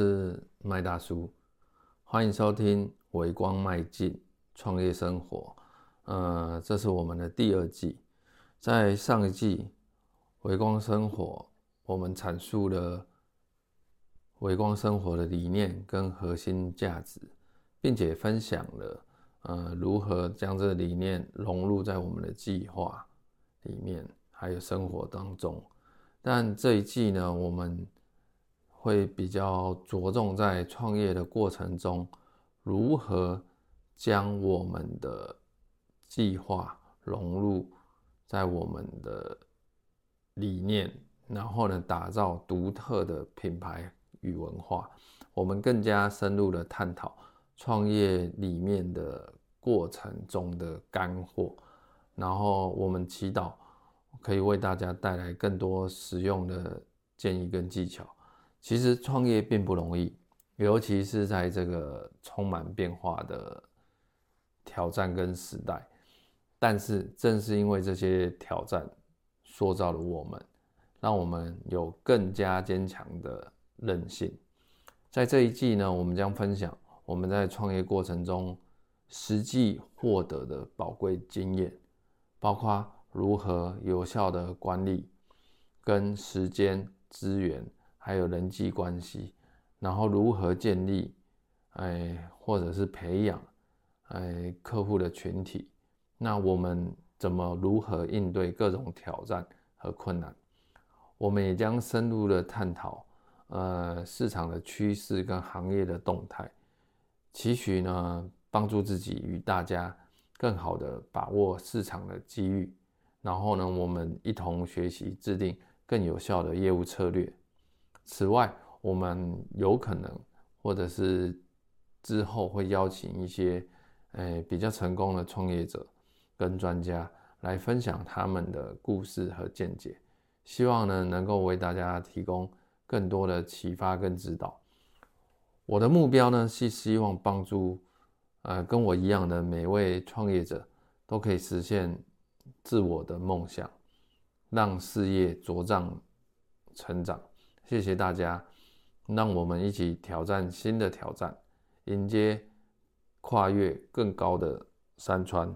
是麦大叔，欢迎收听《微光迈进创业生活》。呃，这是我们的第二季，在上一季《微光生活》，我们阐述了微光生活的理念跟核心价值，并且分享了呃如何将这理念融入在我们的计划里面，还有生活当中。但这一季呢，我们会比较着重在创业的过程中，如何将我们的计划融入在我们的理念，然后呢，打造独特的品牌与文化。我们更加深入的探讨创业里面的过程中的干货，然后我们祈祷可以为大家带来更多实用的建议跟技巧。其实创业并不容易，尤其是在这个充满变化的挑战跟时代。但是正是因为这些挑战，塑造了我们，让我们有更加坚强的韧性。在这一季呢，我们将分享我们在创业过程中实际获得的宝贵经验，包括如何有效的管理跟时间资源。还有人际关系，然后如何建立，哎，或者是培养，哎，客户的群体，那我们怎么如何应对各种挑战和困难？我们也将深入的探讨，呃，市场的趋势跟行业的动态，期许呢，帮助自己与大家更好的把握市场的机遇，然后呢，我们一同学习制定更有效的业务策略。此外，我们有可能，或者是之后会邀请一些，诶比较成功的创业者跟专家来分享他们的故事和见解，希望呢能够为大家提供更多的启发跟指导。我的目标呢是希望帮助，呃跟我一样的每位创业者都可以实现自我的梦想，让事业茁壮成长。谢谢大家让我们一起挑战新的挑战迎接跨越更高的山川。